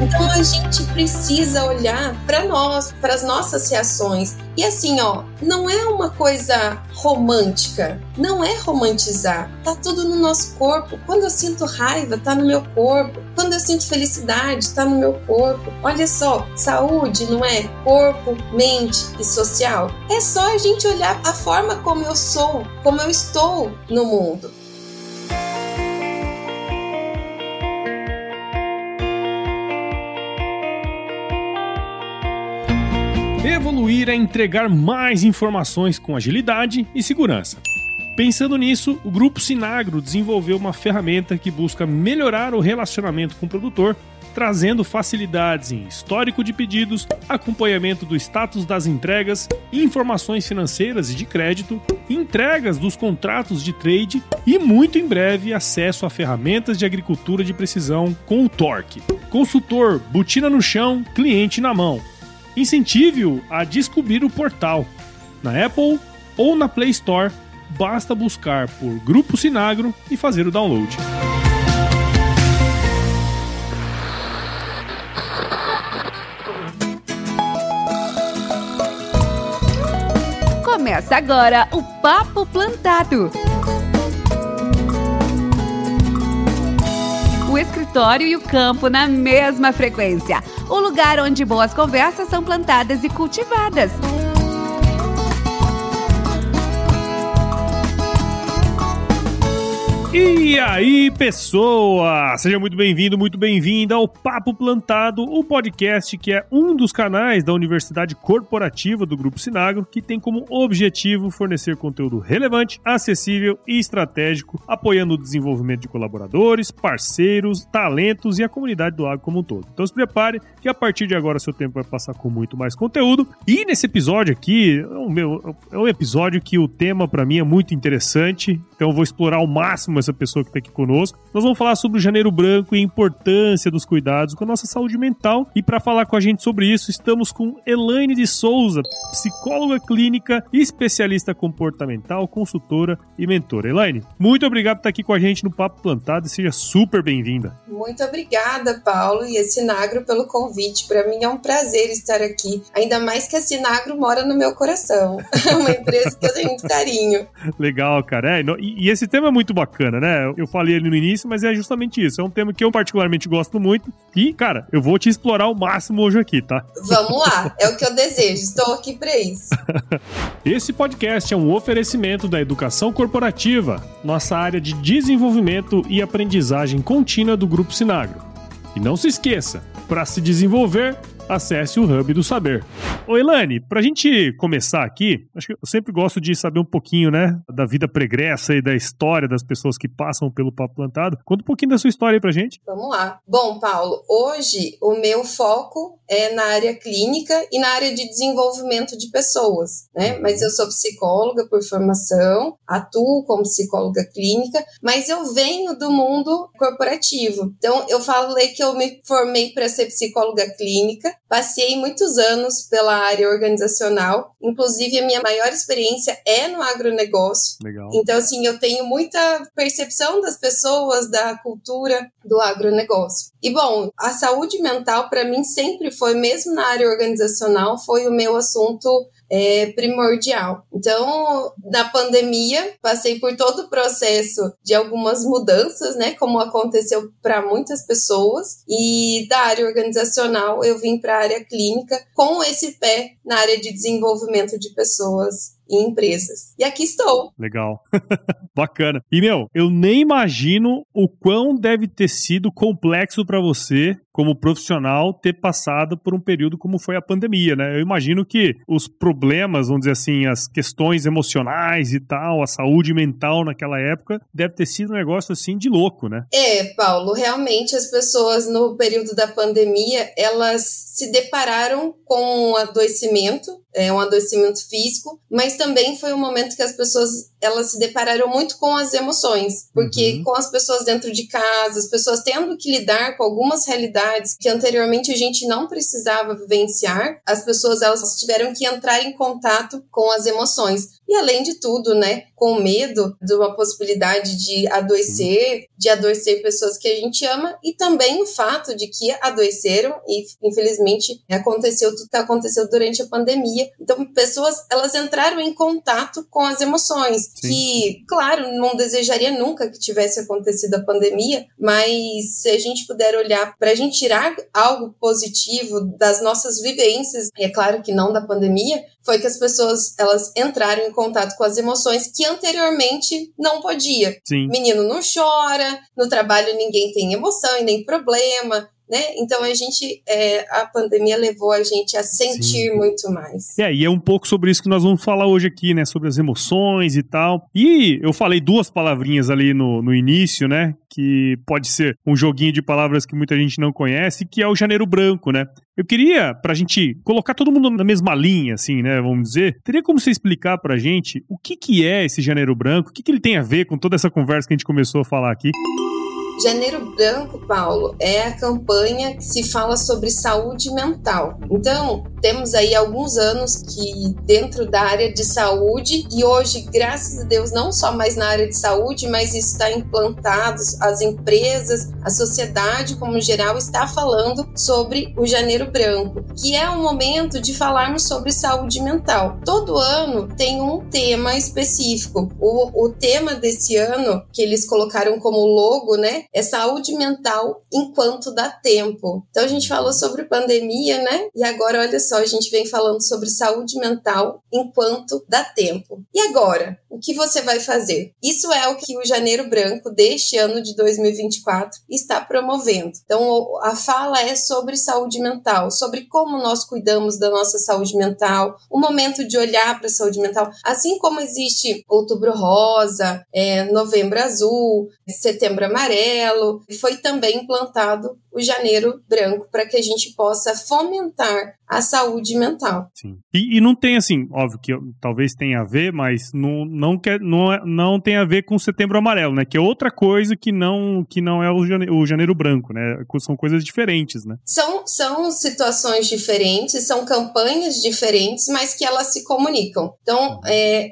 Então a gente precisa olhar para nós, para as nossas reações. E assim, ó, não é uma coisa romântica, não é romantizar. Tá tudo no nosso corpo. Quando eu sinto raiva, tá no meu corpo. Quando eu sinto felicidade, tá no meu corpo. Olha só, saúde não é corpo, mente e social. É só a gente olhar a forma como eu sou, como eu estou no mundo. Evoluir é entregar mais informações com agilidade e segurança. Pensando nisso, o grupo Sinagro desenvolveu uma ferramenta que busca melhorar o relacionamento com o produtor, trazendo facilidades em histórico de pedidos, acompanhamento do status das entregas, informações financeiras e de crédito, entregas dos contratos de trade e muito em breve acesso a ferramentas de agricultura de precisão com o Torque. Consultor, botina no chão, cliente na mão Incentive-o a descobrir o portal. Na Apple ou na Play Store, basta buscar por Grupo Sinagro e fazer o download. Começa agora o Papo Plantado. O escritório e o campo na mesma frequência o lugar onde boas conversas são plantadas e cultivadas. E aí, pessoa! Seja muito bem-vindo, muito bem-vinda ao Papo Plantado, o podcast que é um dos canais da Universidade Corporativa do Grupo Sinagro, que tem como objetivo fornecer conteúdo relevante, acessível e estratégico, apoiando o desenvolvimento de colaboradores, parceiros, talentos e a comunidade do agro como um todo. Então se prepare que a partir de agora seu tempo vai passar com muito mais conteúdo. E nesse episódio aqui, é um, é um episódio que o tema para mim é muito interessante, então eu vou explorar ao máximo essa pessoa que está aqui conosco. Nós vamos falar sobre o Janeiro Branco e a importância dos cuidados com a nossa saúde mental. E para falar com a gente sobre isso, estamos com Elaine de Souza, psicóloga clínica, especialista comportamental, consultora e mentora. Elaine, muito obrigado por estar aqui com a gente no Papo Plantado e seja super bem-vinda. Muito obrigada, Paulo e a Sinagro pelo convite. Para mim é um prazer estar aqui, ainda mais que a Sinagro mora no meu coração. É uma empresa que eu tenho muito carinho. Legal, cara. É, e, e esse tema é muito bacana bacana, né? Eu falei ali no início, mas é justamente isso. É um tema que eu particularmente gosto muito. E, cara, eu vou te explorar ao máximo hoje aqui, tá? Vamos lá, é o que eu desejo. Estou aqui para isso. Esse podcast é um oferecimento da educação corporativa, nossa área de desenvolvimento e aprendizagem contínua do Grupo Sinagro. E não se esqueça, para se desenvolver, acesse o Hub do Saber. Ô Elane, pra gente começar aqui, acho que eu sempre gosto de saber um pouquinho, né, da vida pregressa e da história das pessoas que passam pelo Papo Plantado. Conta um pouquinho da sua história aí pra gente. Vamos lá. Bom, Paulo, hoje o meu foco é na área clínica e na área de desenvolvimento de pessoas, né? Uhum. Mas eu sou psicóloga por formação, atuo como psicóloga clínica, mas eu venho do mundo corporativo. Então, eu falei que eu me formei para ser psicóloga clínica, passei muitos anos pela área organizacional, inclusive a minha maior experiência é no agronegócio. Legal. Então, assim, eu tenho muita percepção das pessoas, da cultura do agronegócio. E, bom, a saúde mental, para mim, sempre foi, mesmo na área organizacional, foi o meu assunto é, primordial. Então, na pandemia, passei por todo o processo de algumas mudanças, né, como aconteceu para muitas pessoas, e da área organizacional eu vim para a área clínica com esse pé na área de desenvolvimento de pessoas em empresas. E aqui estou. Legal. Bacana. E, meu, eu nem imagino o quão deve ter sido complexo para você como profissional ter passado por um período como foi a pandemia, né? Eu imagino que os problemas, vamos dizer assim, as questões emocionais e tal, a saúde mental naquela época, deve ter sido um negócio assim de louco, né? É, Paulo, realmente as pessoas no período da pandemia, elas se depararam com um adoecimento, é, um adoecimento físico, mas também foi um momento que as pessoas elas se depararam muito com as emoções, porque uhum. com as pessoas dentro de casa, as pessoas tendo que lidar com algumas realidades que anteriormente a gente não precisava vivenciar, as pessoas elas tiveram que entrar em contato com as emoções. E além de tudo, né, com medo de uma possibilidade de adoecer, de adoecer pessoas que a gente ama, e também o fato de que adoeceram e infelizmente aconteceu tudo que aconteceu durante a pandemia. Então, pessoas elas entraram em contato com as emoções, Sim. que, claro, não desejaria nunca que tivesse acontecido a pandemia, mas se a gente puder olhar para a gente tirar algo positivo das nossas vivências, e é claro que não da pandemia, foi que as pessoas elas entraram em contato com as emoções que anteriormente não podia. Sim. Menino não chora, no trabalho ninguém tem emoção e nem problema. Né? Então a gente, é, a pandemia levou a gente a sentir Sim. muito mais. É, e é um pouco sobre isso que nós vamos falar hoje aqui, né? Sobre as emoções e tal. E eu falei duas palavrinhas ali no, no início, né? Que pode ser um joguinho de palavras que muita gente não conhece, que é o janeiro branco, né? Eu queria, pra gente colocar todo mundo na mesma linha, assim, né? Vamos dizer, teria como você explicar pra gente o que, que é esse janeiro branco, o que, que ele tem a ver com toda essa conversa que a gente começou a falar aqui? Janeiro Branco, Paulo, é a campanha que se fala sobre saúde mental. Então, temos aí alguns anos que dentro da área de saúde e hoje, graças a Deus, não só mais na área de saúde, mas está implantado, as empresas, a sociedade como geral está falando sobre o Janeiro Branco, que é um momento de falarmos sobre saúde mental. Todo ano tem um tema específico. O, o tema desse ano que eles colocaram como logo, né, é saúde mental enquanto dá tempo. Então a gente falou sobre pandemia, né? E agora olha só, a gente vem falando sobre saúde mental enquanto dá tempo. E agora, o que você vai fazer? Isso é o que o Janeiro Branco deste ano de 2024 está promovendo. Então a fala é sobre saúde mental, sobre como nós cuidamos da nossa saúde mental, o momento de olhar para a saúde mental, assim como existe Outubro Rosa, é, Novembro Azul, Setembro Amarelo amarelo, foi também implantado o janeiro branco para que a gente possa fomentar a saúde mental. Sim. E, e, não tem assim, óbvio que talvez tenha a ver, mas não, não, quer, não, é, não tem a ver com o setembro amarelo, né? Que é outra coisa que não, que não é o janeiro, o janeiro branco, né? São coisas diferentes, né? São, são situações diferentes, são campanhas diferentes, mas que elas se comunicam. Então, é,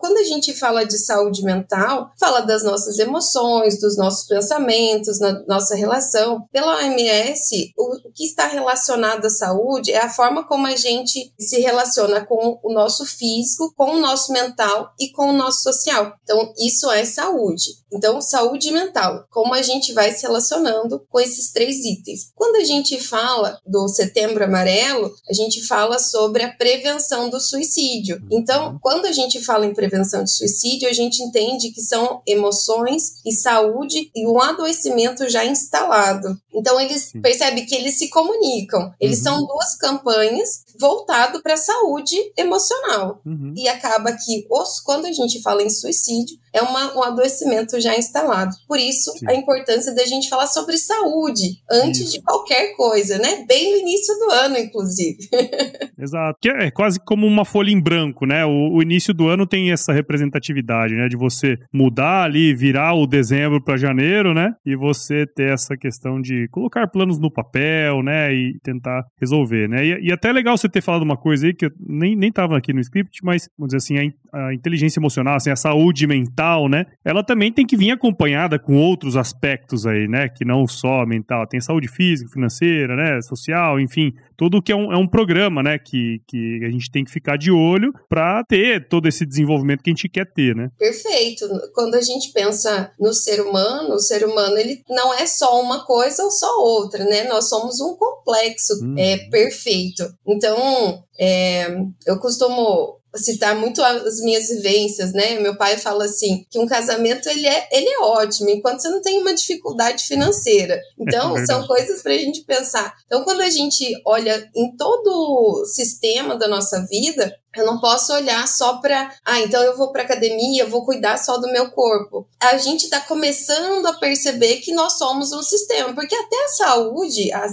quando a gente fala de saúde mental, fala das nossas emoções, dos nossos pensamentos, na nossa relação. Pela OMS, o, que está relacionado à saúde é a forma como a gente se relaciona com o nosso físico, com o nosso mental e com o nosso social. Então, isso é saúde. Então, saúde mental, como a gente vai se relacionando com esses três itens. Quando a gente fala do setembro amarelo, a gente fala sobre a prevenção do suicídio. Então, quando a gente fala em prevenção de suicídio, a gente entende que são emoções e saúde e um adoecimento já instalado. Então, eles percebem que eles se comunicam. Eles uhum. são duas campanhas voltado para a saúde emocional. Uhum. E acaba que os, quando a gente fala em suicídio, é uma, um adoecimento já instalado. Por isso, Sim. a importância da gente falar sobre saúde antes isso. de qualquer coisa, né? Bem no início do ano, inclusive. Exato. Que é quase como uma folha em branco, né? O, o, início do ano tem essa representatividade, né? De você mudar ali, virar o dezembro para janeiro, né? E você ter essa questão de colocar planos no papel, né? E tentar resolver, né? E, e até é legal você ter falado uma coisa aí que eu nem, nem tava aqui no script, mas, vamos dizer assim, a, inteligência emocional, assim, a saúde mental, né? Ela também tem que vir acompanhada com outros aspectos aí, né? Que não só mental. Tem saúde física, financeira, né? Social, enfim. Tudo que é um, é um programa, né? Que, que a gente tem que ficar de olho para ter todo esse desenvolvimento que a gente quer ter, né? Perfeito. Quando a gente pensa no ser humano, o ser humano, ele não é só uma coisa ou só outra, né? Nós somos um complexo hum. é, perfeito. Então, então, é, eu costumo citar muito as minhas vivências, né? Meu pai fala assim que um casamento ele é, ele é ótimo enquanto você não tem uma dificuldade financeira. Então é são coisas para a gente pensar. Então quando a gente olha em todo o sistema da nossa vida, eu não posso olhar só para, ah, então eu vou para academia, eu vou cuidar só do meu corpo. A gente está começando a perceber que nós somos um sistema, porque até a saúde, a,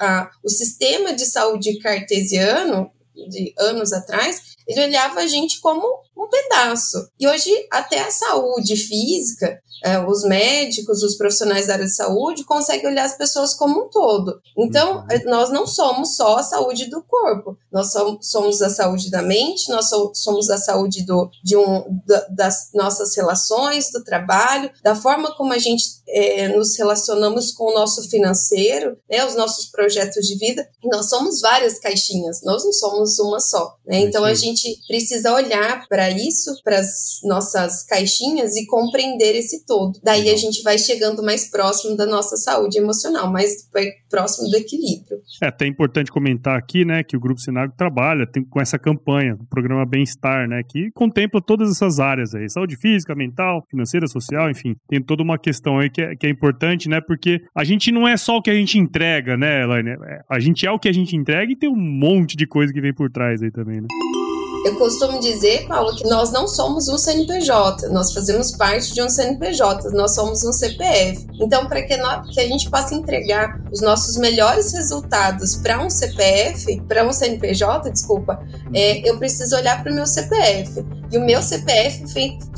a, o sistema de saúde cartesiano de anos atrás, ele olhava a gente como um pedaço. E hoje, até a saúde física, é, os médicos, os profissionais da área de saúde conseguem olhar as pessoas como um todo. Então, uhum. é, nós não somos só a saúde do corpo, nós somos a saúde da mente, nós somos a saúde do, de um, das nossas relações, do trabalho, da forma como a gente é, nos relacionamos com o nosso financeiro, né, os nossos projetos de vida. Nós somos várias caixinhas, nós não somos uma só. Né? Então, a gente precisa olhar para isso, para as nossas caixinhas e compreender esse todo. Daí a gente vai chegando mais próximo da nossa saúde emocional, mais próximo do equilíbrio. É até importante comentar aqui, né, que o Grupo Sinago trabalha com essa campanha, o programa Bem-Estar, né, que contempla todas essas áreas aí, saúde física, mental, financeira, social, enfim, tem toda uma questão aí que é, que é importante, né, porque a gente não é só o que a gente entrega, né, Elaine? É, a gente é o que a gente entrega e tem um monte de coisa que vem por trás aí também, né? Eu costumo dizer, Paulo, que nós não somos um CNPJ, nós fazemos parte de um CNPJ, nós somos um CPF. Então, para que, que, a gente possa entregar os nossos melhores resultados para um CPF, para um CNPJ, desculpa, é, eu preciso olhar para o meu CPF. E o meu CPF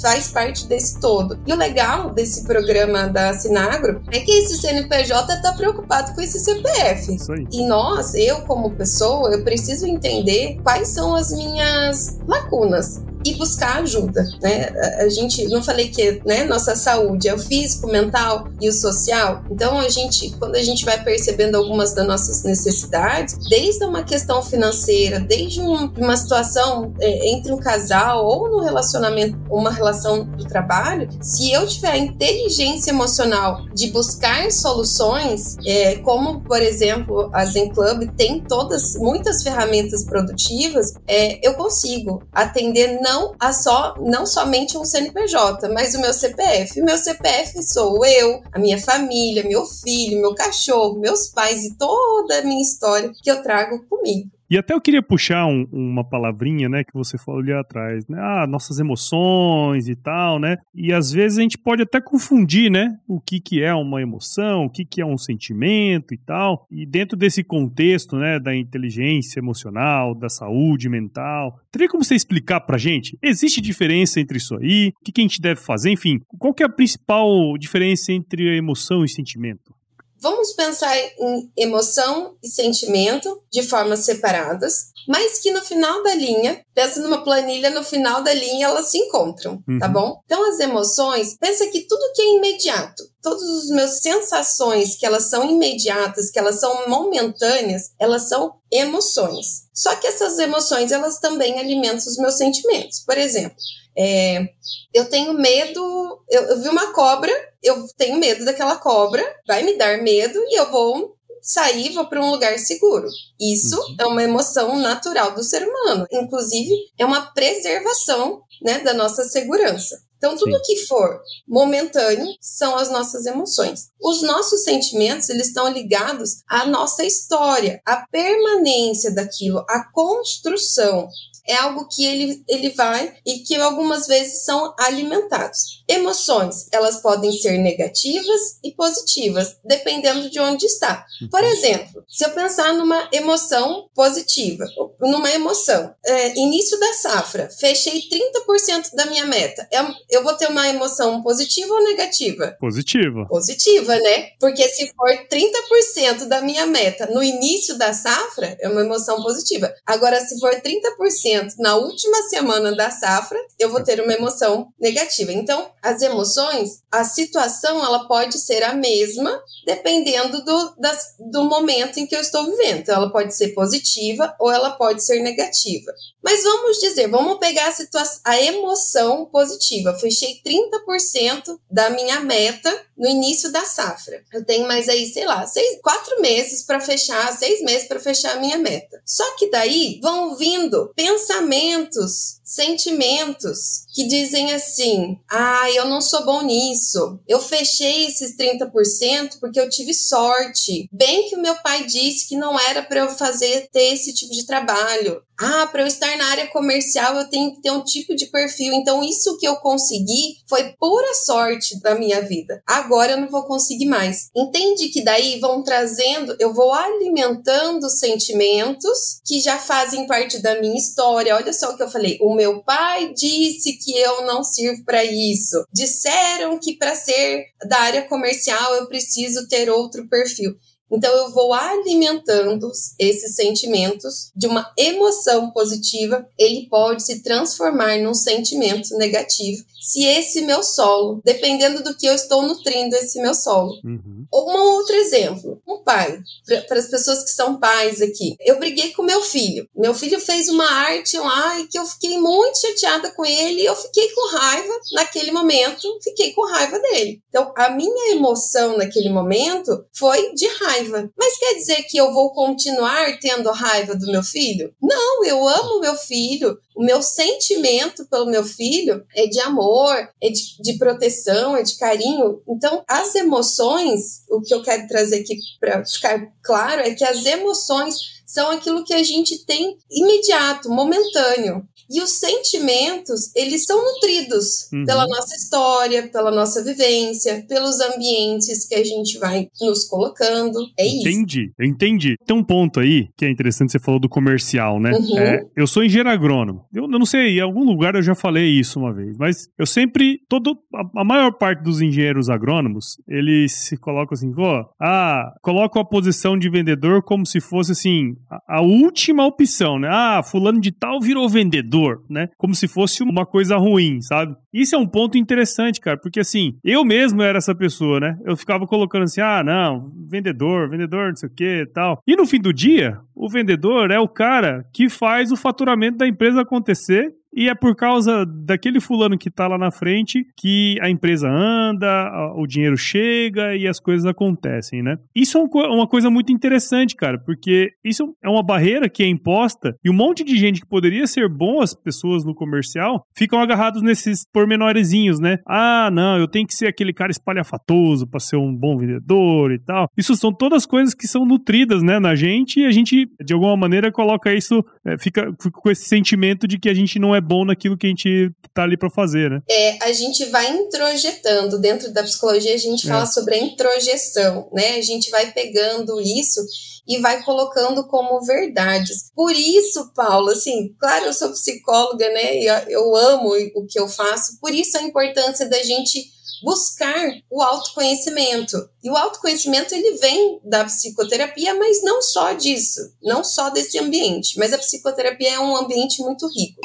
faz parte desse todo. E o legal desse programa da Sinagro é que esse CNPJ está preocupado com esse CPF. E nós, eu como pessoa, eu preciso entender quais são as minhas lacunas e buscar ajuda, né? A gente não falei que, né, nossa saúde é o físico, mental e o social. Então a gente, quando a gente vai percebendo algumas das nossas necessidades, desde uma questão financeira, desde um, uma situação é, entre um casal ou no relacionamento, uma relação do trabalho, se eu tiver a inteligência emocional de buscar soluções, é, como por exemplo a Zen Club tem todas muitas ferramentas produtivas, é, eu consigo atender não não a só não somente um CNPJ, mas o meu CPF. O meu CPF sou eu, a minha família, meu filho, meu cachorro, meus pais e toda a minha história que eu trago comigo. E até eu queria puxar um, uma palavrinha, né, que você falou ali atrás, né? Ah, nossas emoções e tal, né? E às vezes a gente pode até confundir, né? O que, que é uma emoção, o que, que é um sentimento e tal. E dentro desse contexto, né, da inteligência emocional, da saúde mental, teria como você explicar pra gente? Existe diferença entre isso aí? O que, que a gente deve fazer? Enfim, qual que é a principal diferença entre emoção e sentimento? Vamos pensar em emoção e sentimento de formas separadas, mas que no final da linha, pensa numa planilha, no final da linha elas se encontram, tá uhum. tá bom? Então as emoções, pensa que tudo que é imediato, todas as minhas sensações que elas são imediatas, que elas são momentâneas, elas são emoções. Só que essas emoções, elas também alimentam os meus sentimentos. Por exemplo, é, eu tenho medo, eu, eu vi uma cobra, eu tenho medo daquela cobra, vai me dar medo e eu vou sair, vou para um lugar seguro. Isso uhum. é uma emoção natural do ser humano. Inclusive, é uma preservação né, da nossa segurança. Então, tudo Sim. que for momentâneo são as nossas emoções. Os nossos sentimentos, eles estão ligados à nossa história, à permanência daquilo, à construção é algo que ele, ele vai e que algumas vezes são alimentados. Emoções, elas podem ser negativas e positivas, dependendo de onde está. Por exemplo, se eu pensar numa emoção positiva, numa emoção, é, início da safra, fechei 30% da minha meta, eu, é eu vou ter uma emoção positiva ou negativa? Positiva. Positiva, né? Porque se for 30% da minha meta no início da safra, é uma emoção positiva. Agora, se for 30% na última semana da safra, eu vou ter uma emoção negativa. Então, as emoções, a situação, ela pode ser a mesma dependendo do, das, do momento em que eu estou vivendo. Então, ela pode ser positiva ou ela pode ser negativa. Mas vamos dizer, vamos pegar a, situação, a emoção positiva. Fechei 30% da minha meta no início da safra. Eu tenho mais aí, sei lá, seis, quatro meses para fechar, seis meses para fechar a minha meta. Só que daí vão vindo pensamentos, pensamentos sentimentos que dizem assim: ah, eu não sou bom nisso. Eu fechei esses 30% porque eu tive sorte. Bem que o meu pai disse que não era para eu fazer ter esse tipo de trabalho. Ah, para eu estar na área comercial eu tenho que ter um tipo de perfil. Então, isso que eu consegui foi pura sorte da minha vida. Agora eu não vou conseguir mais. Entende que daí vão trazendo, eu vou alimentando sentimentos que já fazem parte da minha história. Olha só o que eu falei: o o meu pai disse que eu não sirvo para isso. Disseram que para ser da área comercial eu preciso ter outro perfil. Então eu vou alimentando esses sentimentos de uma emoção positiva, ele pode se transformar num sentimento negativo se esse meu solo, dependendo do que eu estou nutrindo esse meu solo. Uhum. Um outro exemplo, um pai, para as pessoas que são pais aqui. Eu briguei com meu filho. Meu filho fez uma arte lá e que eu fiquei muito chateada com ele e eu fiquei com raiva naquele momento, fiquei com raiva dele. Então, a minha emoção naquele momento foi de raiva. Mas quer dizer que eu vou continuar tendo raiva do meu filho? Não, eu amo meu filho, o meu sentimento pelo meu filho é de amor, é de, de proteção, é de carinho. Então, as emoções, o que eu quero trazer aqui para ficar claro é que as emoções são aquilo que a gente tem imediato, momentâneo. E os sentimentos, eles são nutridos uhum. pela nossa história, pela nossa vivência, pelos ambientes que a gente vai nos colocando. É isso. Entendi, entendi. Tem um ponto aí que é interessante, você falou do comercial, né? Uhum. É, eu sou engenheiro agrônomo. Eu, não sei, em algum lugar eu já falei isso uma vez, mas eu sempre, todo, a, a maior parte dos engenheiros agrônomos, eles se colocam assim, pô, ah, colocam a posição de vendedor como se fosse assim, a, a última opção, né? Ah, fulano de tal virou vendedor, né? Como se fosse uma coisa ruim, sabe? Isso é um ponto interessante, cara, porque assim, eu mesmo era essa pessoa, né? Eu ficava colocando assim, ah, não, vendedor, vendedor, não sei o que tal. E no fim do dia, o vendedor é o cara que faz o faturamento da empresa acontecer e é por causa daquele fulano que tá lá na frente que a empresa anda, o dinheiro chega e as coisas acontecem, né? Isso é uma coisa muito interessante, cara, porque isso é uma barreira que é imposta e um monte de gente que poderia ser boas pessoas no comercial ficam agarrados nesses pormenorezinhos, né? Ah, não, eu tenho que ser aquele cara espalhafatoso para ser um bom vendedor e tal. Isso são todas coisas que são nutridas, né, na gente e a gente, de alguma maneira, coloca isso, é, fica, fica com esse sentimento de que a gente não é bom naquilo que a gente tá ali para fazer, né? É, a gente vai introjetando. Dentro da psicologia, a gente fala é. sobre a introjeção, né? A gente vai pegando isso e vai colocando como verdades. Por isso, Paulo, assim, claro, eu sou psicóloga, né? E eu amo o que eu faço. Por isso a importância da gente buscar o autoconhecimento. E o autoconhecimento ele vem da psicoterapia, mas não só disso, não só desse ambiente, mas a psicoterapia é um ambiente muito rico.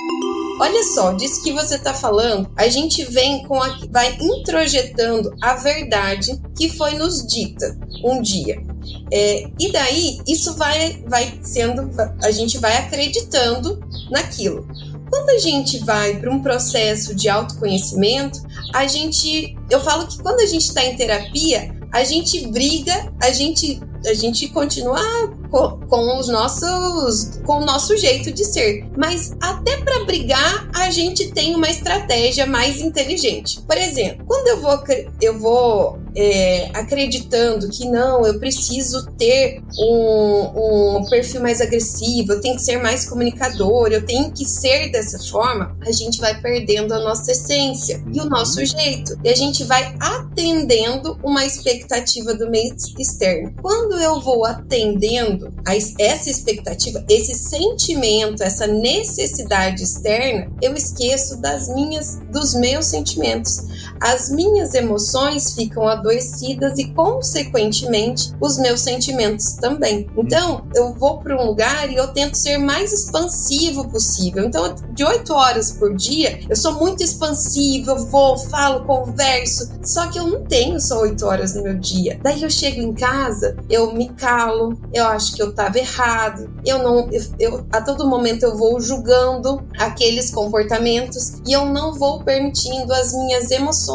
Olha só, disso que você está falando, a gente vem com a, vai introjetando a verdade que foi nos dita um dia. É, e daí isso vai, vai sendo, a gente vai acreditando naquilo. Quando a gente vai para um processo de autoconhecimento, a gente, eu falo que quando a gente está em terapia, a gente briga, a gente, a gente continua com, com, os nossos com o nosso jeito de ser. Mas até para brigar, a gente tem uma estratégia mais inteligente. Por exemplo, quando eu vou eu vou é, acreditando que não, eu preciso ter um, um perfil mais agressivo, eu tenho que ser mais comunicador, eu tenho que ser dessa forma, a gente vai perdendo a nossa essência e o nosso jeito. E a gente vai atendendo uma expectativa do meio externo. Quando eu vou atendendo essa expectativa, esse sentimento, essa necessidade externa, eu esqueço das minhas, dos meus sentimentos. As minhas emoções ficam adoecidas e, consequentemente, os meus sentimentos também. Então, eu vou para um lugar e eu tento ser mais expansivo possível. Então, de oito horas por dia, eu sou muito expansivo, eu vou, falo, converso. Só que eu não tenho só oito horas no meu dia. Daí eu chego em casa, eu me calo, eu acho acho que eu estava errado. Eu não, eu, eu, a todo momento eu vou julgando aqueles comportamentos e eu não vou permitindo as minhas emoções,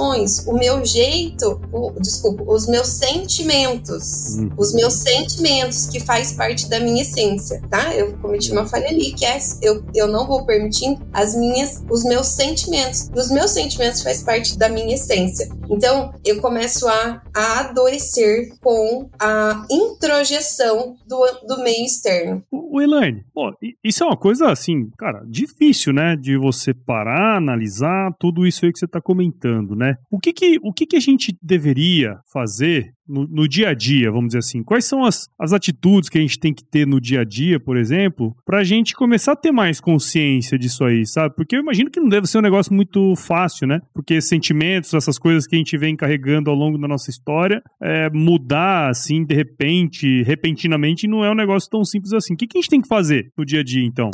o meu jeito, o, desculpa, os meus sentimentos, hum. os meus sentimentos que faz parte da minha essência, tá? Eu cometi uma falha ali que é eu, eu não vou permitindo as minhas, os meus sentimentos. Os meus sentimentos faz parte da minha essência. Então eu começo a, a adoecer com a introjeção do do, meio externo. O, Elaine, pô, isso é uma coisa assim, cara, difícil, né? De você parar, analisar tudo isso aí que você está comentando, né? O que que, o que que a gente deveria fazer no, no, dia a dia, vamos dizer assim? Quais são as, as atitudes que a gente tem que ter no dia a dia, por exemplo, para a gente começar a ter mais consciência disso aí, sabe? Porque eu imagino que não deve ser um negócio muito fácil, né? Porque sentimentos, essas coisas que a gente vem carregando ao longo da nossa história, é, mudar assim, de repente, repentinamente, não é um negócio tão simples assim. O que, que a gente tem que fazer no dia a dia, então?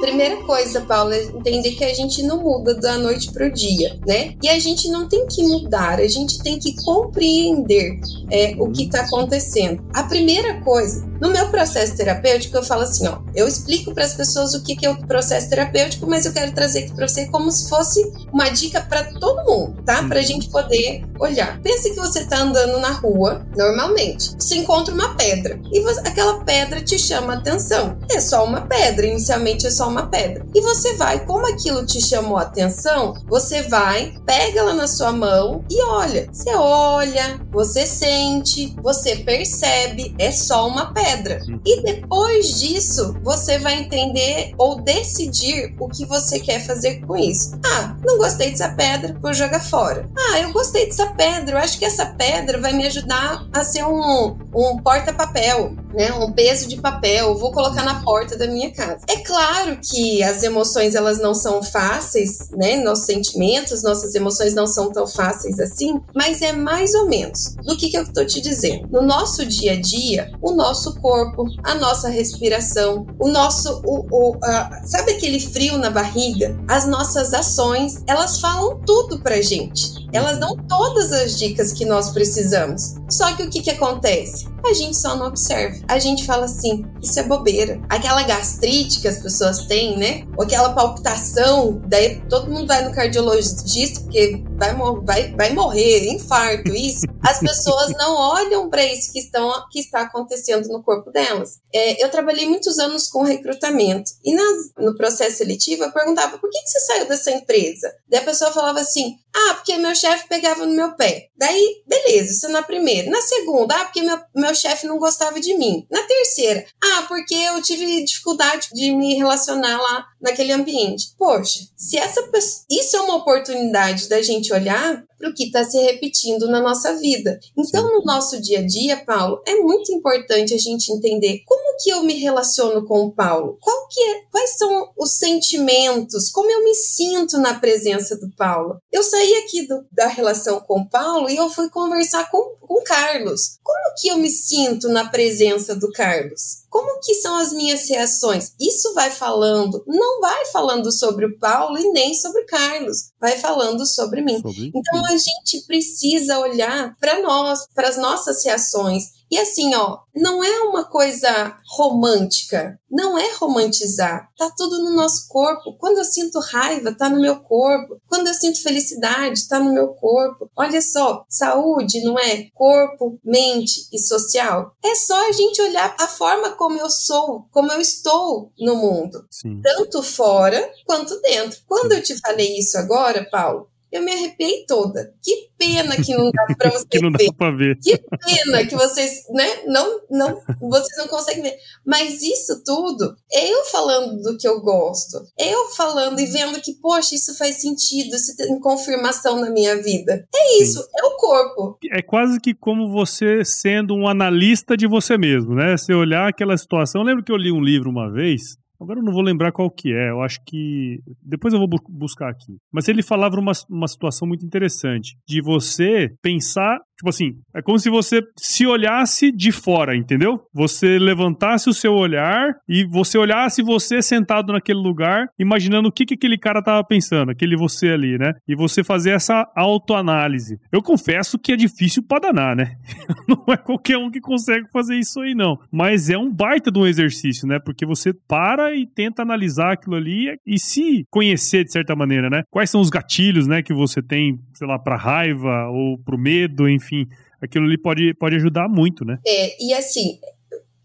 Primeira coisa, Paula, é entender que a gente não muda da noite para o dia, né? E a gente não tem que mudar, a gente tem que compreender é, o que está acontecendo. A primeira coisa, no meu processo terapêutico, eu falo assim, ó, eu explico para as pessoas o que, que é o processo terapêutico, mas eu quero trazer aqui para você como se fosse uma dica para todo mundo, tá? Para a gente poder olhar. Pense que você está andando na rua, normalmente, você encontra uma pedra e você, aquela pedra te chama a atenção. É só uma pedra, inicialmente é só uma pedra. E você vai, como aquilo te chamou a atenção, você vai, pega ela na sua mão e olha. Você olha, você sente, você percebe, é só uma pedra. E depois disso, você vai entender ou decidir o que você quer fazer com isso. Ah, não gostei dessa pedra, vou jogar fora. Ah, eu gostei dessa pedra, eu acho que essa pedra vai me ajudar a ser um, um porta-papel, né? Um peso de papel, vou colocar na porta da minha casa. É claro que as emoções elas não são fáceis, né? Nossos sentimentos, nossas emoções não são tão fáceis assim, mas é mais ou menos. Do que que eu tô te dizendo? No nosso dia a dia, o nosso corpo, a nossa respiração, o nosso, o, o sabe aquele frio na barriga? As nossas ações, elas falam tudo pra gente. Elas dão todas as dicas que nós precisamos. Só que o que que acontece? A gente só não observa. A gente fala assim, isso é bobeira. Aquela gastrite que as pessoas têm, né? Ou aquela palpitação, daí todo mundo vai no cardiologista porque vai, vai, vai morrer, infarto, isso. As pessoas não olham para isso que, estão, que está acontecendo no corpo delas. É, eu trabalhei muitos anos com recrutamento e nas, no processo seletivo eu perguntava por que, que você saiu dessa empresa? Daí a pessoa falava assim: ah, porque meu chefe pegava no meu pé. Daí, beleza, isso na primeira. Na segunda, ah, porque meu, meu chefe não gostava de mim. Na terceira, ah, porque eu tive dificuldade de me relacionar lá naquele ambiente. Poxa, se essa pessoa. Isso é uma oportunidade da gente olhar para o que está se repetindo na nossa vida. Então, no nosso dia a dia, Paulo, é muito importante a gente entender como que eu me relaciono com o Paulo, qual que é, quais são os sentimentos, como eu me sinto na presença do Paulo. Eu saí aqui do, da relação com o Paulo e eu fui conversar com, com o Carlos. Como que eu me sinto na presença do Carlos? Como que são as minhas reações? Isso vai falando, não vai falando sobre o Paulo e nem sobre o Carlos, vai falando sobre mim. Sobre então a gente precisa olhar para nós, para as nossas reações e assim, ó, não é uma coisa romântica, não é romantizar. Tá tudo no nosso corpo. Quando eu sinto raiva, tá no meu corpo. Quando eu sinto felicidade, tá no meu corpo. Olha só, saúde não é corpo, mente e social. É só a gente olhar a forma como eu sou, como eu estou no mundo, Sim. tanto fora quanto dentro. Quando eu te falei isso agora, Paulo, eu me arrepiei toda. Que pena que não dá para vocês que não dá ver. Pra ver. Que pena que vocês, né, não, não, vocês não conseguem ver. Mas isso tudo eu falando do que eu gosto. Eu falando e vendo que, poxa, isso faz sentido, isso tem confirmação na minha vida. É isso, Sim. é o corpo. É quase que como você sendo um analista de você mesmo, né? Você olhar aquela situação. Eu lembro que eu li um livro uma vez Agora eu não vou lembrar qual que é, eu acho que. Depois eu vou bu buscar aqui. Mas ele falava uma, uma situação muito interessante de você pensar Tipo assim, é como se você se olhasse de fora, entendeu? Você levantasse o seu olhar e você olhasse você sentado naquele lugar, imaginando o que, que aquele cara tava pensando, aquele você ali, né? E você fazer essa autoanálise. Eu confesso que é difícil pra danar, né? não é qualquer um que consegue fazer isso aí, não. Mas é um baita de um exercício, né? Porque você para e tenta analisar aquilo ali e se conhecer de certa maneira, né? Quais são os gatilhos, né, que você tem, sei lá, pra raiva ou pro medo, enfim enfim, aquilo ali pode, pode ajudar muito, né? É, e assim,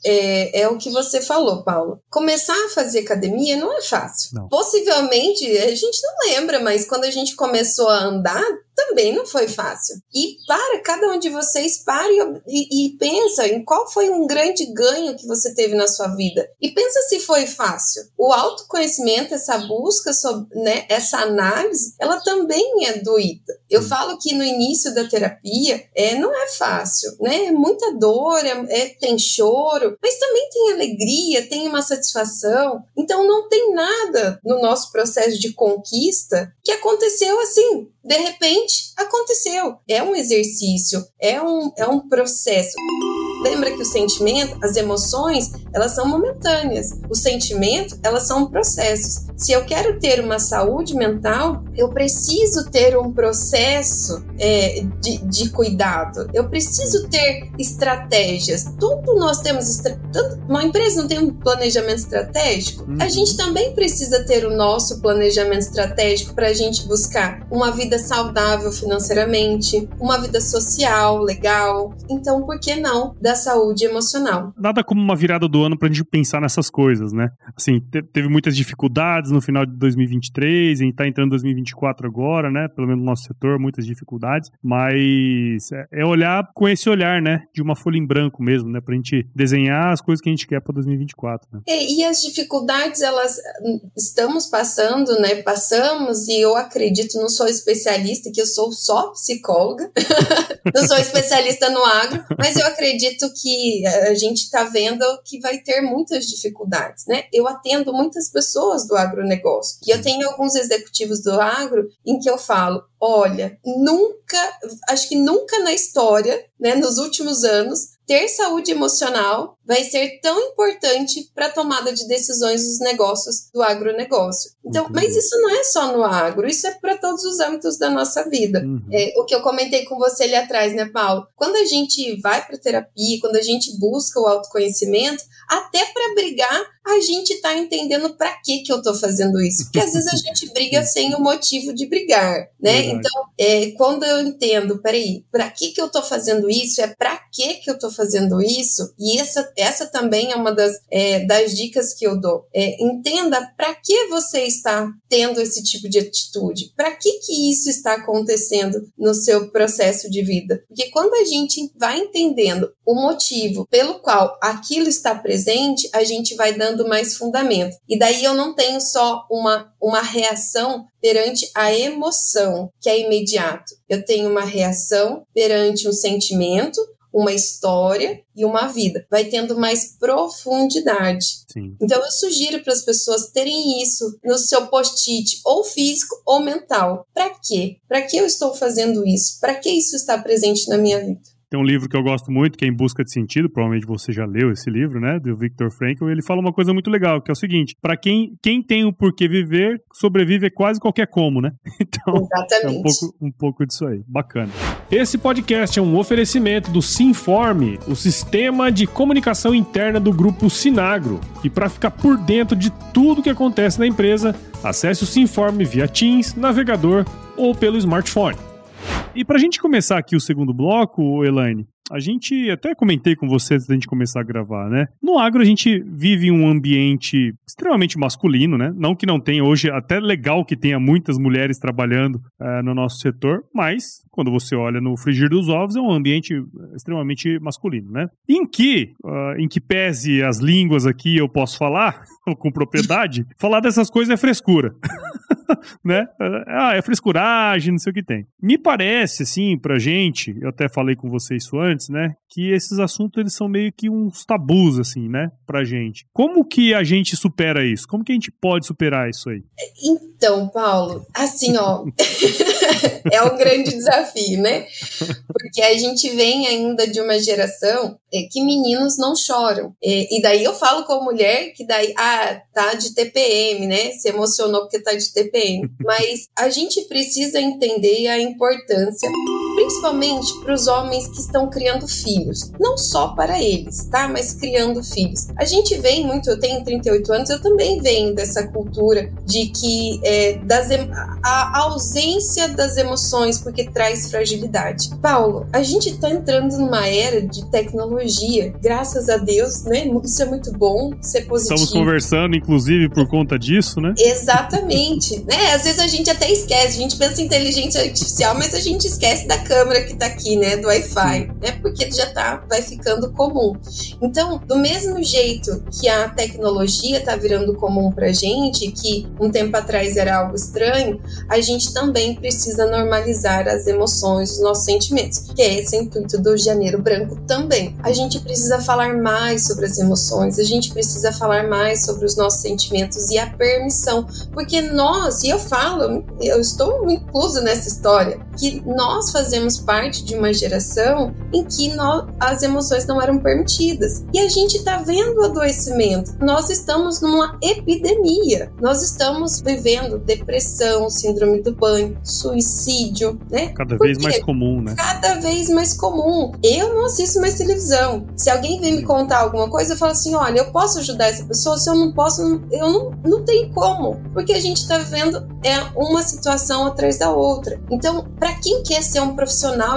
é, é, o que você falou, Paulo. Começar a fazer academia não é fácil. Não. Possivelmente, a gente não lembra, mas quando a gente começou a andar, também não foi fácil. E para cada um de vocês, pare e, e, pensa em qual foi um grande ganho que você teve na sua vida. E pensa se foi fácil. O autoconhecimento, essa busca, sobre, né, essa análise, ela também é doída. Eu falo que no início da terapia é, não é fácil, né? É muita dor, é, é, tem choro, mas também tem alegria, tem uma satisfação. Então não tem nada no nosso processo de conquista que aconteceu assim, de repente aconteceu. É um exercício, é um, é um processo. Lembra que o sentimento, as emoções, elas são momentâneas. O sentimento, elas são processos. Se eu quero ter uma saúde mental, eu preciso ter um processo é, de, de cuidado. Eu preciso ter estratégias. Tudo nós temos. Uma empresa não tem um planejamento estratégico? A uhum. gente também precisa ter o nosso planejamento estratégico para a gente buscar uma vida saudável financeiramente, uma vida social, legal. Então, por que não da saúde emocional? Nada como uma virada do ano para a gente pensar nessas coisas, né? Assim, teve muitas dificuldades no final de 2023, a gente tá entrando em 2024 agora, né? Pelo menos no nosso setor, muitas dificuldades, mas é, é olhar com esse olhar, né? De uma folha em branco mesmo, né? Pra gente desenhar as coisas que a gente quer para 2024, né? E, e as dificuldades, elas estamos passando, né? Passamos, e eu acredito, não sou especialista, que eu sou só psicóloga, não sou especialista no agro, mas eu acredito que a gente está vendo que vai ter muitas dificuldades, né? Eu atendo muitas pessoas do agronegócio. E eu tenho alguns executivos do agro em que eu falo: olha, nunca, acho que nunca na história, né, nos últimos anos, ter saúde emocional vai ser tão importante para a tomada de decisões dos negócios do agronegócio. Então, uhum. mas isso não é só no agro, isso é para todos os âmbitos da nossa vida. Uhum. É, o que eu comentei com você ali atrás, né, Paulo? Quando a gente vai para terapia, quando a gente busca o autoconhecimento, até para brigar, a gente está entendendo para que que eu estou fazendo isso. Porque às vezes a gente briga sem o motivo de brigar, né? Então, é, quando eu entendo, peraí, para que que eu estou fazendo isso? É para que que eu estou fazendo isso? E essa, essa também é uma das, é, das dicas que eu dou. É, entenda para que você está tendo esse tipo de atitude. Para que que isso está acontecendo no seu processo de vida? Porque quando a gente vai entendendo o motivo pelo qual aquilo está presente, a gente vai dando mais fundamento. E daí eu não tenho só uma, uma reação perante a emoção, que é imediato. Eu tenho uma reação perante um sentimento, uma história e uma vida. Vai tendo mais profundidade. Sim. Então eu sugiro para as pessoas terem isso no seu post-it, ou físico ou mental. Para quê? Para que eu estou fazendo isso? Para que isso está presente na minha vida? Tem um livro que eu gosto muito, que é Em Busca de Sentido, provavelmente você já leu esse livro, né, do Viktor Frankl, ele fala uma coisa muito legal, que é o seguinte, para quem, quem tem o porquê viver, sobrevive quase qualquer como, né? Então, Exatamente. é um pouco, um pouco disso aí. Bacana. Esse podcast é um oferecimento do Sinforme, o sistema de comunicação interna do grupo Sinagro. E para ficar por dentro de tudo que acontece na empresa, acesse o Sinforme via Teams, navegador ou pelo smartphone. E para a gente começar aqui o segundo bloco, Elaine, a gente até comentei com você antes da gente começar a gravar, né? No agro a gente vive um ambiente extremamente masculino, né? Não que não tenha hoje, até legal que tenha muitas mulheres trabalhando uh, no nosso setor, mas quando você olha no frigir dos ovos é um ambiente extremamente masculino, né? Em que, uh, em que pese as línguas aqui eu posso falar com propriedade, falar dessas coisas é frescura. né? Ah, é frescuragem, não sei o que tem. Me parece, assim, pra gente, eu até falei com você isso antes, né? Que esses assuntos, eles são meio que uns tabus, assim, né? Pra gente. Como que a gente supera isso? Como que a gente pode superar isso aí? Então, Paulo, assim, ó, é um grande desafio, né? Porque a gente vem ainda de uma geração é, que meninos não choram. É, e daí eu falo com a mulher que daí, ah, tá de TPM, né? Se emocionou porque tá de TPM. Mas a gente precisa entender a importância principalmente para os homens que estão criando filhos, não só para eles, tá? Mas criando filhos. A gente vem muito, eu tenho 38 anos, eu também venho dessa cultura de que é, das, a ausência das emoções porque traz fragilidade. Paulo, a gente está entrando numa era de tecnologia, graças a Deus, né? Isso é muito bom, isso é positivo. Estamos conversando, inclusive, por conta disso, né? Exatamente. né? Às vezes a gente até esquece, a gente pensa em inteligência artificial, mas a gente esquece da câmera que está aqui, né? Do Wi-Fi, né? Porque já tá, vai ficando comum. Então, do mesmo jeito que a tecnologia está virando comum pra gente, que um tempo atrás era algo estranho, a gente também precisa normalizar as emoções, os nossos sentimentos, que é esse intuito do Janeiro Branco também. A gente precisa falar mais sobre as emoções, a gente precisa falar mais sobre os nossos sentimentos e a permissão, porque nós, e eu falo, eu estou incluso nessa história, que nós fazemos parte de uma geração em que nós, as emoções não eram permitidas. E a gente está vendo o adoecimento. Nós estamos numa epidemia. Nós estamos vivendo depressão, síndrome do banho, suicídio, né? Cada vez mais comum, né? Cada vez mais comum. Eu não assisto mais televisão. Se alguém vem me contar alguma coisa, eu falo assim: olha, eu posso ajudar essa pessoa? Se eu não posso, eu não, não tenho como. Porque a gente está vivendo é uma situação atrás da outra. Então, para quem quer ser um profissional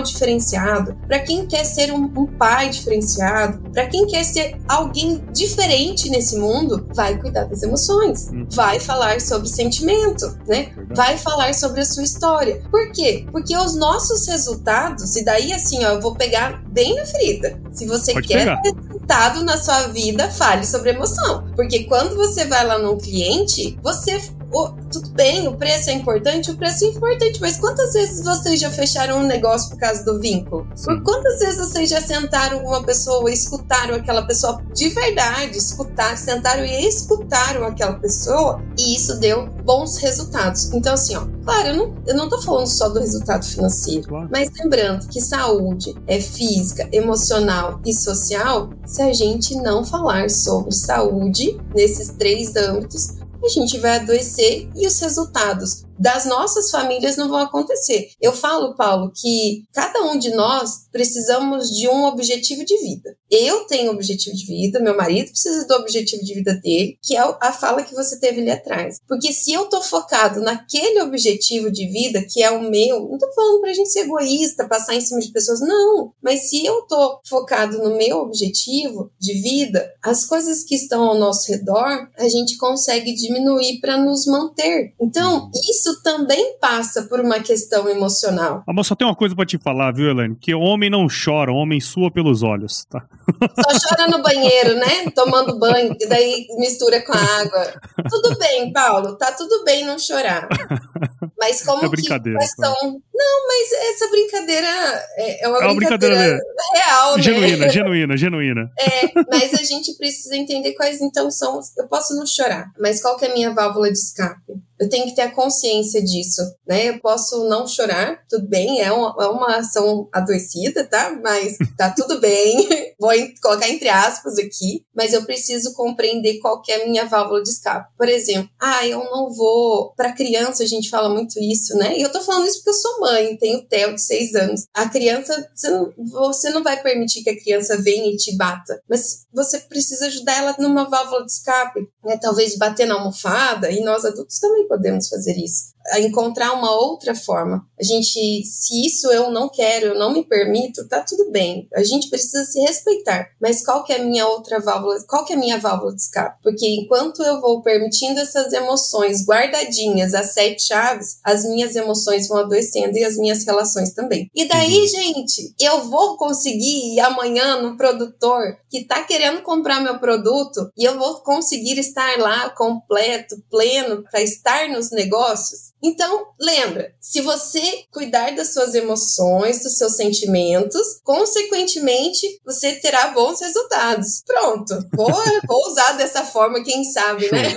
diferenciado, para quem quer ser um, um pai diferenciado, para quem quer ser alguém diferente nesse mundo, vai cuidar das emoções, hum. vai falar sobre sentimento, né? Vai falar sobre a sua história. Por quê? Porque os nossos resultados, e daí assim, ó, eu vou pegar bem na ferida. Se você Pode quer resultado na sua vida, fale sobre emoção. Porque quando você vai lá num cliente, você oh, tudo bem, o preço é importante, o preço é importante, mas quantas vezes vocês já fecharam um negócio por causa do vínculo? Por quantas vezes vocês já sentaram uma pessoa, escutaram aquela pessoa de verdade, escutaram, sentaram e escutaram aquela pessoa e isso deu bons resultados. Então, assim, ó, claro, eu não, eu não tô falando só do resultado financeiro, claro. mas lembrando que saúde é física, emocional e social, se a gente não falar sobre saúde nesses três âmbitos, a gente vai adoecer e os resultados das nossas famílias não vão acontecer. Eu falo, Paulo, que cada um de nós precisamos de um objetivo de vida. Eu tenho um objetivo de vida, meu marido precisa do objetivo de vida dele, que é a fala que você teve ali atrás. Porque se eu tô focado naquele objetivo de vida, que é o meu, não tô falando pra gente ser egoísta, passar em cima de pessoas, não. Mas se eu tô focado no meu objetivo de vida, as coisas que estão ao nosso redor, a gente consegue diminuir para nos manter. Então, isso isso também passa por uma questão emocional. Ah, mas só tem uma coisa para te falar, viu, Elaine? Que homem não chora, homem sua pelos olhos, tá? Só chora no banheiro, né? Tomando banho, e daí mistura com a água. Tudo bem, Paulo, tá tudo bem não chorar. Mas como é brincadeira, que questão... Não, mas essa brincadeira é, é uma, é uma brincadeira, brincadeira real, né? Genuína, genuína, genuína. É, mas a gente precisa entender quais então são... Eu posso não chorar, mas qual que é a minha válvula de escape? Eu tenho que ter a consciência disso, né? Eu posso não chorar, tudo bem, é uma, é uma ação adoecida, tá? Mas tá tudo bem, vou colocar entre aspas aqui, mas eu preciso compreender qual é a minha válvula de escape. Por exemplo, ah, eu não vou. Para criança, a gente fala muito isso, né? E eu tô falando isso porque eu sou mãe, tenho Theo de seis anos. A criança, você não, você não vai permitir que a criança venha e te bata, mas você precisa ajudar ela numa válvula de escape, né? Talvez bater na almofada, e nós adultos também podemos fazer isso encontrar uma outra forma. A gente, se isso eu não quero, eu não me permito, tá tudo bem. A gente precisa se respeitar. Mas qual que é a minha outra válvula? Qual que é a minha válvula de escape? Porque enquanto eu vou permitindo essas emoções guardadinhas, as sete chaves, as minhas emoções vão adoecendo e as minhas relações também. E daí, gente, eu vou conseguir ir amanhã no produtor que tá querendo comprar meu produto e eu vou conseguir estar lá completo, pleno para estar nos negócios? Então, lembra, se você cuidar das suas emoções, dos seus sentimentos, consequentemente, você terá bons resultados. Pronto. Vou, vou usar dessa forma, quem sabe, né?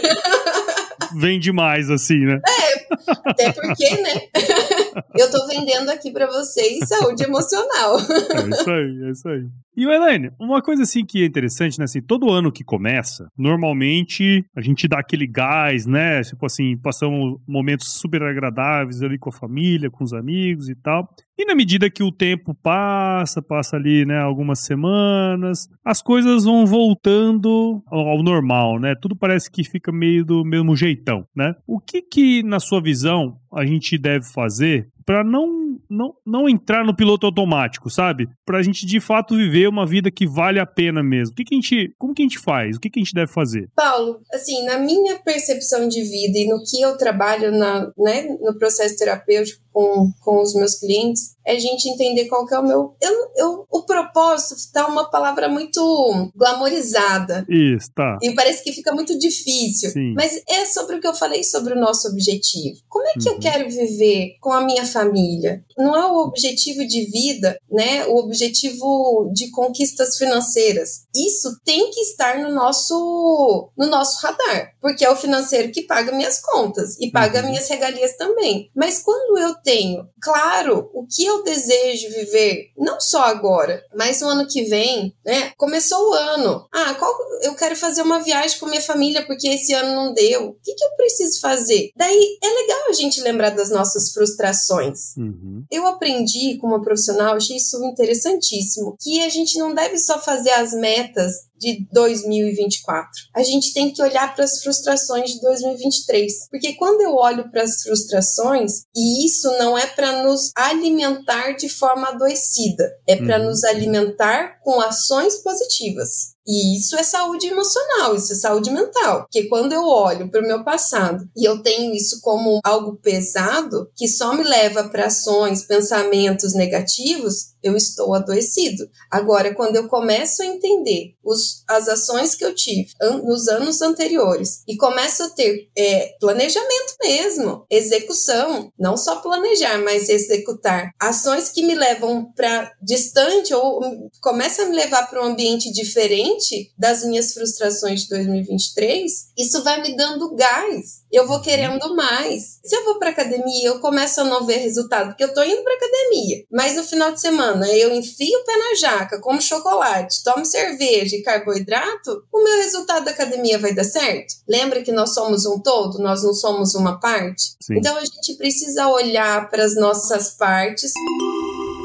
Vem demais assim, né? É, até porque, né? Eu tô vendendo aqui para vocês saúde emocional. É isso aí, é isso aí. E Elaine, uma coisa assim que é interessante, né? Assim, todo ano que começa, normalmente a gente dá aquele gás, né? Tipo assim, passamos momentos super agradáveis ali com a família, com os amigos e tal. E na medida que o tempo passa, passa ali, né, algumas semanas, as coisas vão voltando ao normal, né? Tudo parece que fica meio do mesmo jeitão, né? O que que, na sua visão, a gente deve fazer para não, não, não entrar no piloto automático, sabe? Pra gente de fato viver uma vida que vale a pena mesmo. O que, que a gente, como que a gente faz? O que, que a gente deve fazer? Paulo, assim, na minha percepção de vida e no que eu trabalho na, né, no processo terapêutico com, com os meus clientes, é a gente entender qual que é o meu. Eu, eu, o propósito tá uma palavra muito glamorizada. Isso, tá. E parece que fica muito difícil. Sim. Mas é sobre o que eu falei sobre o nosso objetivo. Como é que Uhum. eu quero viver com a minha família? Não é o objetivo de vida, né? O objetivo de conquistas financeiras. Isso tem que estar no nosso, no nosso radar. Porque é o financeiro que paga minhas contas e paga Uhum. minhas regalias também. Mas quando eu tenho claro o que eu desejo viver, não só agora, mas no ano que vem, né? Começou o ano. Ah, qual eu quero fazer uma viagem com minha família porque esse ano não deu. O que, que eu preciso fazer? Daí é legal a gente lembrar das nossas frustrações. Uhum. Eu aprendi como profissional, achei isso interessantíssimo, que a gente não deve só fazer as metas de 2024. A gente tem que olhar para as frustrações de 2023, porque quando eu olho para as frustrações, e isso não é para nos alimentar de forma adoecida, é para Uhum. nos alimentar com ações positivas. E isso é saúde emocional, isso é saúde mental. Porque quando eu olho para o meu passado e eu tenho isso como algo pesado, que só me leva para ações, pensamentos negativos, eu estou adoecido. Agora, quando eu começo a entender os, as ações que eu tive an, nos anos anteriores e começo a ter é, planejamento mesmo, execução, não só planejar, mas executar ações que me levam para distante ou começa a me levar para um ambiente diferente das minhas frustrações de 2023, isso vai me dando gás. Eu vou querendo mais. Se eu vou para academia, eu começo a não ver resultado, porque eu tô indo para academia, mas no final de semana eu enfio o pé na jaca, como chocolate, tomo cerveja e carboidrato, o meu resultado da academia vai dar certo? Lembra que nós somos um todo, nós não somos uma parte? Sim. Então a gente precisa olhar para as nossas partes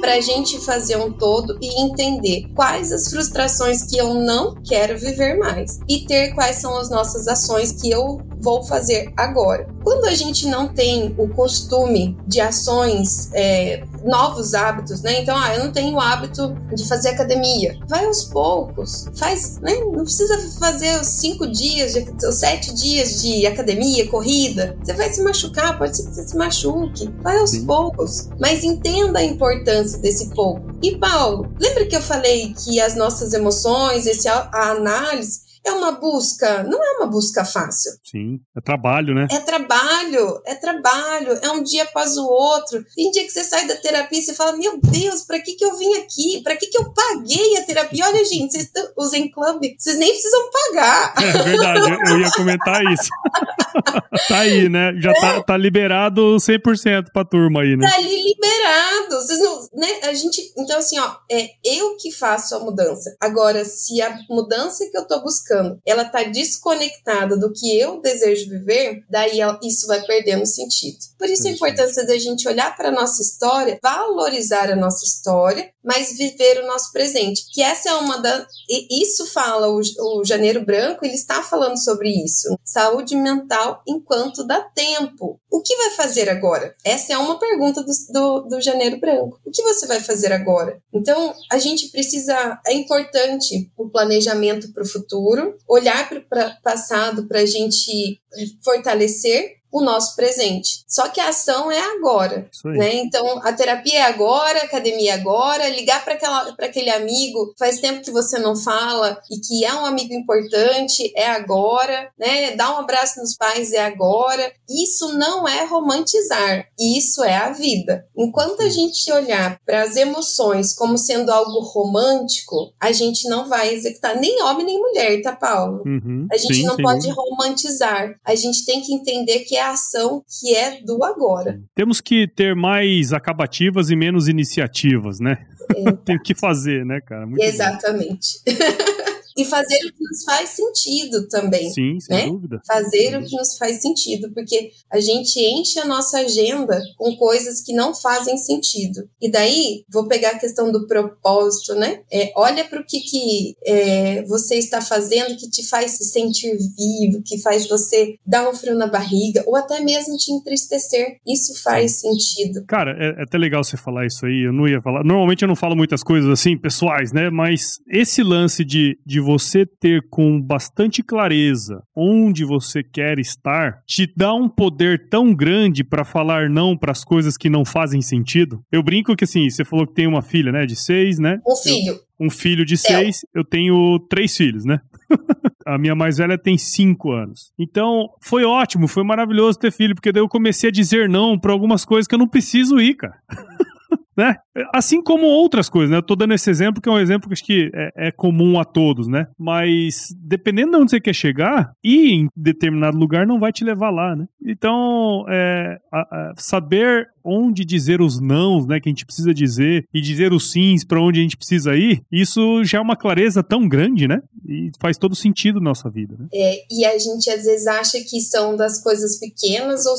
para a gente fazer um todo e entender quais as frustrações que eu não quero viver mais e ter quais são as nossas ações que eu vou fazer agora. Quando a gente não tem o costume de ações, é, novos hábitos, né? Então, ah, eu não tenho o hábito de fazer academia. Vai aos poucos, faz, né? Não precisa fazer os cinco dias, de, os sete dias de academia, corrida. Você vai se machucar, pode ser que você se machuque. Vai aos Sim. poucos, mas entenda a importância desse pouco. E Paulo, lembra que eu falei que as nossas emoções, esse, a análise é uma busca, não é uma busca fácil. Sim. É trabalho, né? É trabalho, é trabalho, é um dia após o outro. Tem dia que você sai da terapia e você fala: Meu Deus, pra que, que eu vim aqui? Pra que, que eu paguei a terapia? Olha, gente, vocês os em clube, vocês nem precisam pagar. É verdade, eu- eu ia comentar isso. tá aí, né? Já tá, tá liberado 100% pra turma aí, né? Tá ali liberado. Vocês não, né? A gente, então assim, ó, é eu que faço a mudança. Agora, se a mudança que eu tô buscando, ela tá desconectada do que eu desejo viver, daí ela- isso vai perdendo sentido. Por isso a importância da gente olhar para nossa história, valorizar a nossa história, mas viver o nosso presente. Que essa é uma da e isso fala o, o Janeiro Branco, ele está falando sobre isso. Saúde mental enquanto dá tempo. O que vai fazer agora? Essa é uma pergunta do, do, do Janeiro Branco. O que você vai fazer agora? Então, a gente precisa. É importante o planejamento para o futuro, olhar para o passado para a gente fortalecer o nosso presente. Só que a ação é agora. Né? Então, a terapia é agora, a academia é agora, ligar para aquele amigo faz tempo que você não fala e que é um amigo importante é agora, né? Dar um abraço nos pais é agora. Isso não é romantizar, isso é a vida. Enquanto a gente olhar para as emoções como sendo algo romântico, a gente não vai executar nem homem nem mulher, tá, Paulo? Uhum, A gente sim, não sem pode romantizar. A gente tem que entender que é a ação que é do agora. Temos que ter mais acabativas e menos iniciativas, né? Tem que fazer, né, cara? Muito Exatamente. e fazer o que nos faz sentido também. Sim, sem né? dúvida. Fazer o que nos faz sentido, porque a gente enche a nossa agenda com coisas que não fazem sentido. E daí, vou pegar a questão do propósito, né? É, olha para o que, que é, você está fazendo que te faz se sentir vivo, que faz você dar um frio na barriga, ou até mesmo te entristecer. Isso faz sentido. Cara, é, é até legal você falar isso aí. Eu não ia falar. Normalmente eu não falo muitas coisas assim, pessoais, né? Mas esse lance de, de você ter com bastante clareza onde você quer estar, te dá um poder tão grande para falar não para as coisas que não fazem sentido. Eu brinco que assim, você falou que tem uma filha, né, de seis, né? Um filho. Eu, um filho de seis, eu tenho três filhos, né? a minha mais velha tem cinco anos. Então, foi ótimo, foi maravilhoso ter filho, porque daí eu comecei a dizer não para algumas coisas que eu não preciso ir, cara. né? Assim como outras coisas, né? Eu tô dando esse exemplo que é um exemplo que acho que é, é, comum a todos, né? Mas dependendo de onde você quer chegar, ir em determinado lugar não vai te levar lá, né? Então, é, a, a saber onde dizer os nãos, né, que a gente precisa dizer, e dizer os sims para onde a gente precisa ir, isso já é uma clareza tão grande, né? E faz todo sentido na nossa vida, né? É, e a gente às vezes acha que são das coisas pequenas ou,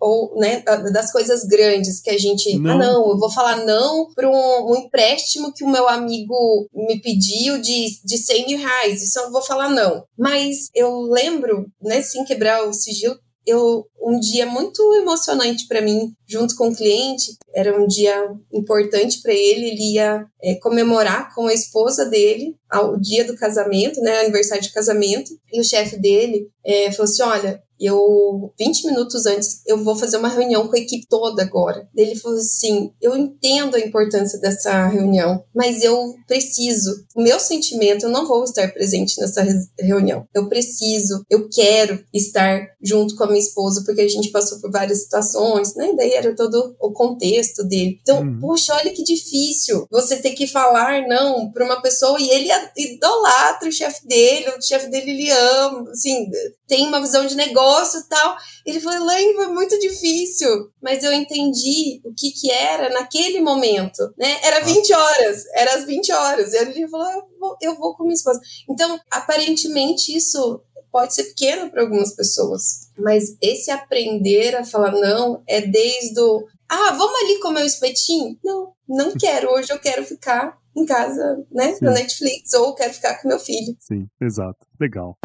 ou né, das coisas grandes que a gente, não. ah, não, eu vou falar não para um, um, empréstimo que o meu amigo me pediu de, de 100 mil reais, isso eu vou falar não. Mas eu lembro, né, sem quebrar o sigilo, eu um dia muito emocionante para mim, junto com o cliente. Era um dia importante para ele. Ele ia é, comemorar com a esposa dele o dia do casamento, né, aniversário de casamento. E o chefe dele é, falou assim: Olha, eu 20 minutos antes eu vou fazer uma reunião com a equipe toda agora. Ele falou assim: "Eu entendo a importância dessa reunião, mas eu preciso, o meu sentimento, eu não vou estar presente nessa reunião. Eu preciso, eu quero estar junto com a minha esposa porque a gente passou por várias situações, né? Daí era todo o contexto dele. Então, uhum. puxa, olha que difícil você ter que falar não para uma pessoa e ele idolatra o chefe dele, o chefe dele ele ama, assim, tem uma visão de negócio e tal. Ele falou, Elaine, foi muito difícil, mas eu entendi o que que era naquele momento, né? Era 20 horas, era as 20 horas. E ele falou, eu vou, eu vou com minha esposa. Então, aparentemente, isso pode ser pequeno para algumas pessoas, mas esse aprender a falar não é desde o ah, vamos ali comer o espetinho? Não, não quero. Hoje eu quero ficar em casa, né, Sim. na Netflix, ou quero ficar com meu filho. Sim, exato. Legal.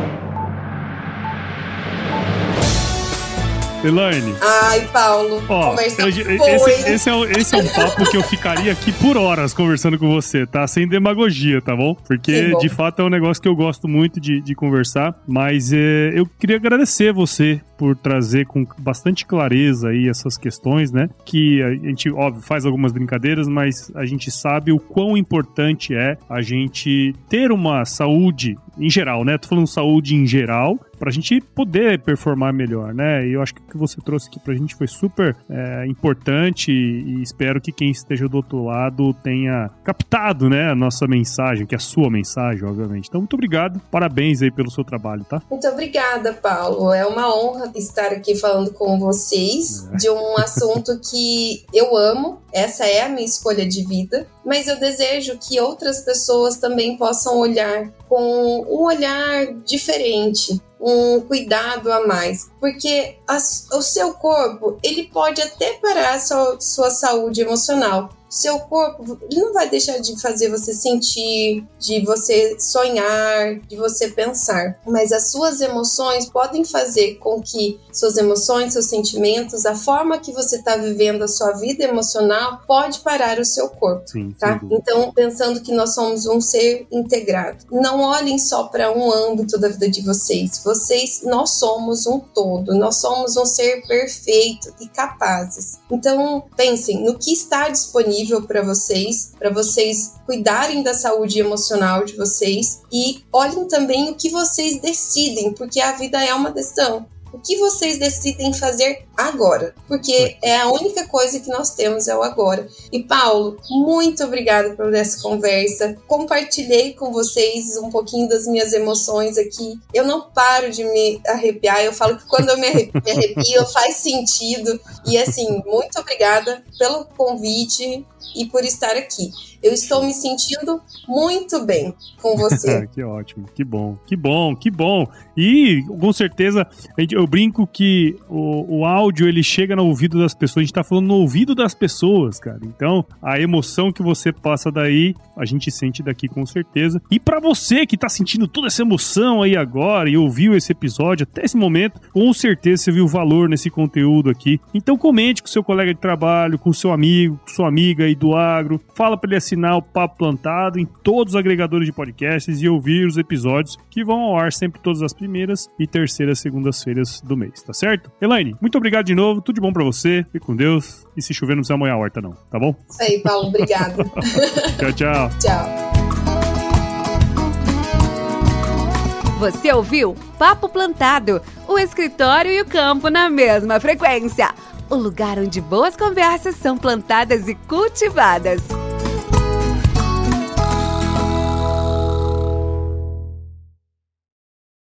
Elaine. Ai, Paulo. Ó, eu, esse, esse, é, um, esse é um papo que eu ficaria aqui por horas conversando com você, tá? Sem demagogia, tá bom? Porque, de fato, é um negócio que eu gosto muito de, de conversar. Mas é, eu queria agradecer você por trazer com bastante clareza aí essas questões, né? Que a gente, óbvio, faz algumas brincadeiras, mas a gente sabe o quão importante é a gente ter uma saúde em geral, né? Tô falando saúde em geral, para a gente poder performar melhor, né? E eu acho que o que você trouxe aqui para a gente foi super é, importante e espero que quem esteja do outro lado tenha captado, né, a nossa mensagem, que é a sua mensagem, obviamente. Então, muito obrigado, parabéns aí pelo seu trabalho, tá? Muito obrigada, Paulo. É uma honra estar aqui falando com vocês é. de um assunto que eu amo. Essa é a minha escolha de vida, mas eu desejo que outras pessoas também possam olhar com um olhar diferente, um cuidado a mais, porque a, o seu corpo ele pode até parar a sua, sua saúde emocional, seu corpo ele não vai deixar de fazer você sentir, de você sonhar, de você pensar, mas as suas emoções podem fazer com que suas emoções, seus sentimentos, a forma que você está vivendo a sua vida emocional pode parar o seu corpo, sim, tá? Sim. Então, pensando que nós somos um ser integrado, não olhem só para um âmbito da vida de vocês. Vocês, nós somos um todo, nós somos um ser perfeito e capazes. Então, pensem no que está disponível para vocês, para vocês cuidarem da saúde emocional de vocês e olhem também o que vocês decidem, porque a vida é uma decisão. O que vocês decidem fazer agora, porque é a única coisa que nós temos é o agora. E Paulo, muito obrigada por essa conversa. Compartilhei com vocês um pouquinho das minhas emoções aqui. Eu não paro de me arrepiar. Eu falo que quando eu me arrepio, faz sentido. E assim, muito obrigada pelo convite e por estar aqui. Eu estou me sentindo muito bem com você. que ótimo, que bom, que bom, que bom. E com certeza eu brinco que o, o áudio ele chega no ouvido das pessoas. A gente tá falando no ouvido das pessoas, cara. Então a emoção que você passa daí a gente sente daqui com certeza. E para você que tá sentindo toda essa emoção aí agora e ouviu esse episódio até esse momento, com certeza você viu valor nesse conteúdo aqui. Então comente com seu colega de trabalho, com seu amigo, com sua amiga aí do agro. Fala para ele assinar o Papo Plantado em todos os agregadores de podcasts e ouvir os episódios que vão ao ar sempre todas as primeiras e terceiras segundas-feiras do mês, tá certo? Elaine, muito obrigado de novo, tudo de bom para você, fique com Deus e se chover não precisa molhar a horta não, tá bom? Isso aí, Paulo, obrigado. tchau, tchau. Tchau. Você ouviu Papo Plantado, o escritório e o campo na mesma frequência. O lugar onde boas conversas são plantadas e cultivadas.